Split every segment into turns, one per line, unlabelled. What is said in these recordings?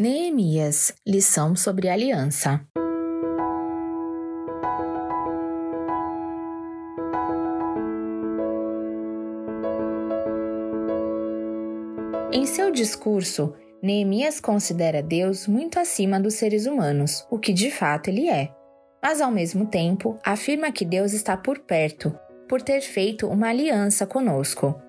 Neemias Lição sobre Aliança Em seu discurso, Neemias considera Deus muito acima dos seres humanos, o que de fato ele é. Mas ao mesmo tempo, afirma que Deus está por perto, por ter feito uma aliança conosco.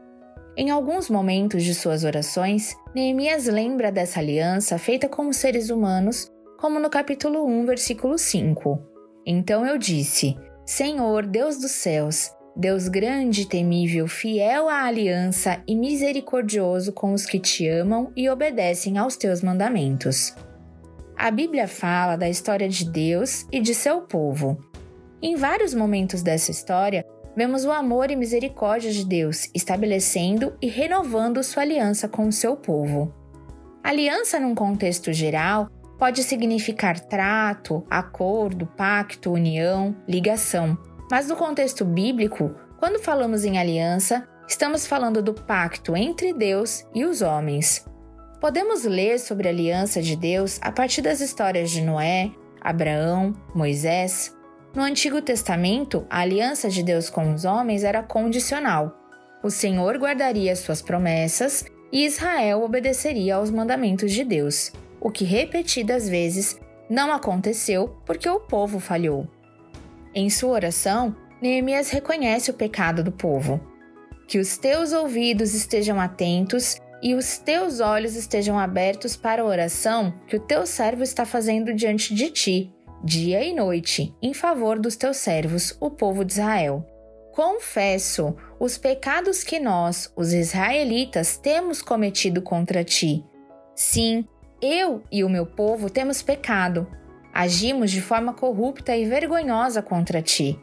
Em alguns momentos de suas orações, Neemias lembra dessa aliança feita com os seres humanos, como no capítulo 1, versículo 5. Então eu disse: Senhor, Deus dos céus, Deus grande, temível, fiel à aliança e misericordioso com os que te amam e obedecem aos teus mandamentos. A Bíblia fala da história de Deus e de seu povo. Em vários momentos dessa história, vemos o amor e misericórdia de Deus estabelecendo e renovando sua aliança com o seu povo. Aliança, num contexto geral, pode significar trato, acordo, pacto, união, ligação. Mas no contexto bíblico, quando falamos em aliança, estamos falando do pacto entre Deus e os homens. Podemos ler sobre a aliança de Deus a partir das histórias de Noé, Abraão, Moisés, no Antigo Testamento, a aliança de Deus com os homens era condicional. O Senhor guardaria suas promessas e Israel obedeceria aos mandamentos de Deus, o que repetidas vezes não aconteceu porque o povo falhou. Em sua oração, Neemias reconhece o pecado do povo. Que os teus ouvidos estejam atentos e os teus olhos estejam abertos para a oração que o teu servo está fazendo diante de ti, dia e noite, em favor dos teus servos, o povo de Israel. Confesso os pecados que nós, os israelitas, temos cometido contra ti. Sim, eu e o meu povo temos pecado. Agimos de forma corrupta e vergonhosa contra ti.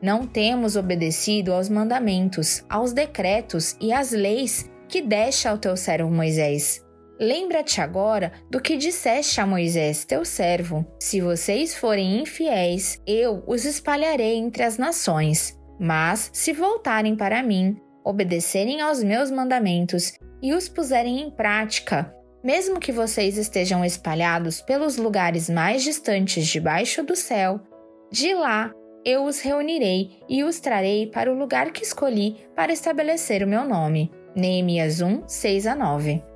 Não temos obedecido aos mandamentos, aos decretos e às leis que deste ao teu servo Moisés. Lembra-te agora do que disseste a Moisés, teu servo: Se vocês forem infiéis, eu os espalharei entre as nações. Mas, se voltarem para mim, obedecerem aos meus mandamentos e os puserem em prática, mesmo que vocês estejam espalhados pelos lugares mais distantes debaixo do céu, de lá eu os reunirei e os trarei para o lugar que escolhi para estabelecer o meu nome. Neemias 1, 6 a 9.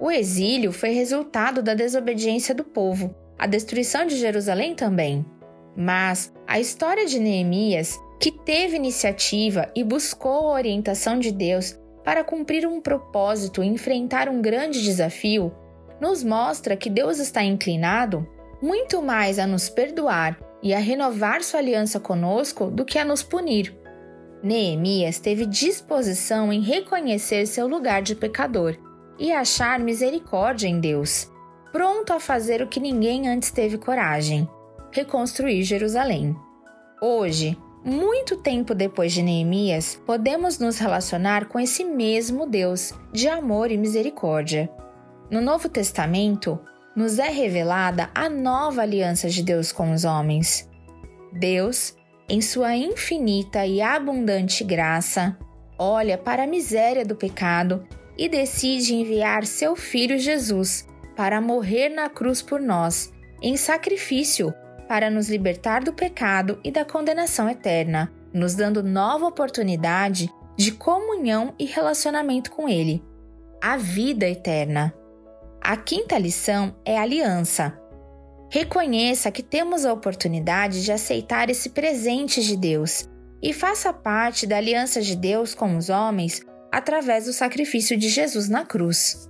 O exílio foi resultado da desobediência do povo, a destruição de Jerusalém também. Mas a história de Neemias, que teve iniciativa e buscou a orientação de Deus para cumprir um propósito e enfrentar um grande desafio, nos mostra que Deus está inclinado muito mais a nos perdoar e a renovar sua aliança conosco do que a nos punir. Neemias teve disposição em reconhecer seu lugar de pecador e achar misericórdia em Deus, pronto a fazer o que ninguém antes teve coragem: reconstruir Jerusalém. Hoje, muito tempo depois de Neemias, podemos nos relacionar com esse mesmo Deus de amor e misericórdia. No Novo Testamento, nos é revelada a nova aliança de Deus com os homens. Deus, em sua infinita e abundante graça, olha para a miséria do pecado e decide enviar seu filho Jesus para morrer na cruz por nós, em sacrifício, para nos libertar do pecado e da condenação eterna, nos dando nova oportunidade de comunhão e relacionamento com Ele. A vida eterna. A quinta lição é aliança. Reconheça que temos a oportunidade de aceitar esse presente de Deus e faça parte da aliança de Deus com os homens através do sacrifício de Jesus na cruz.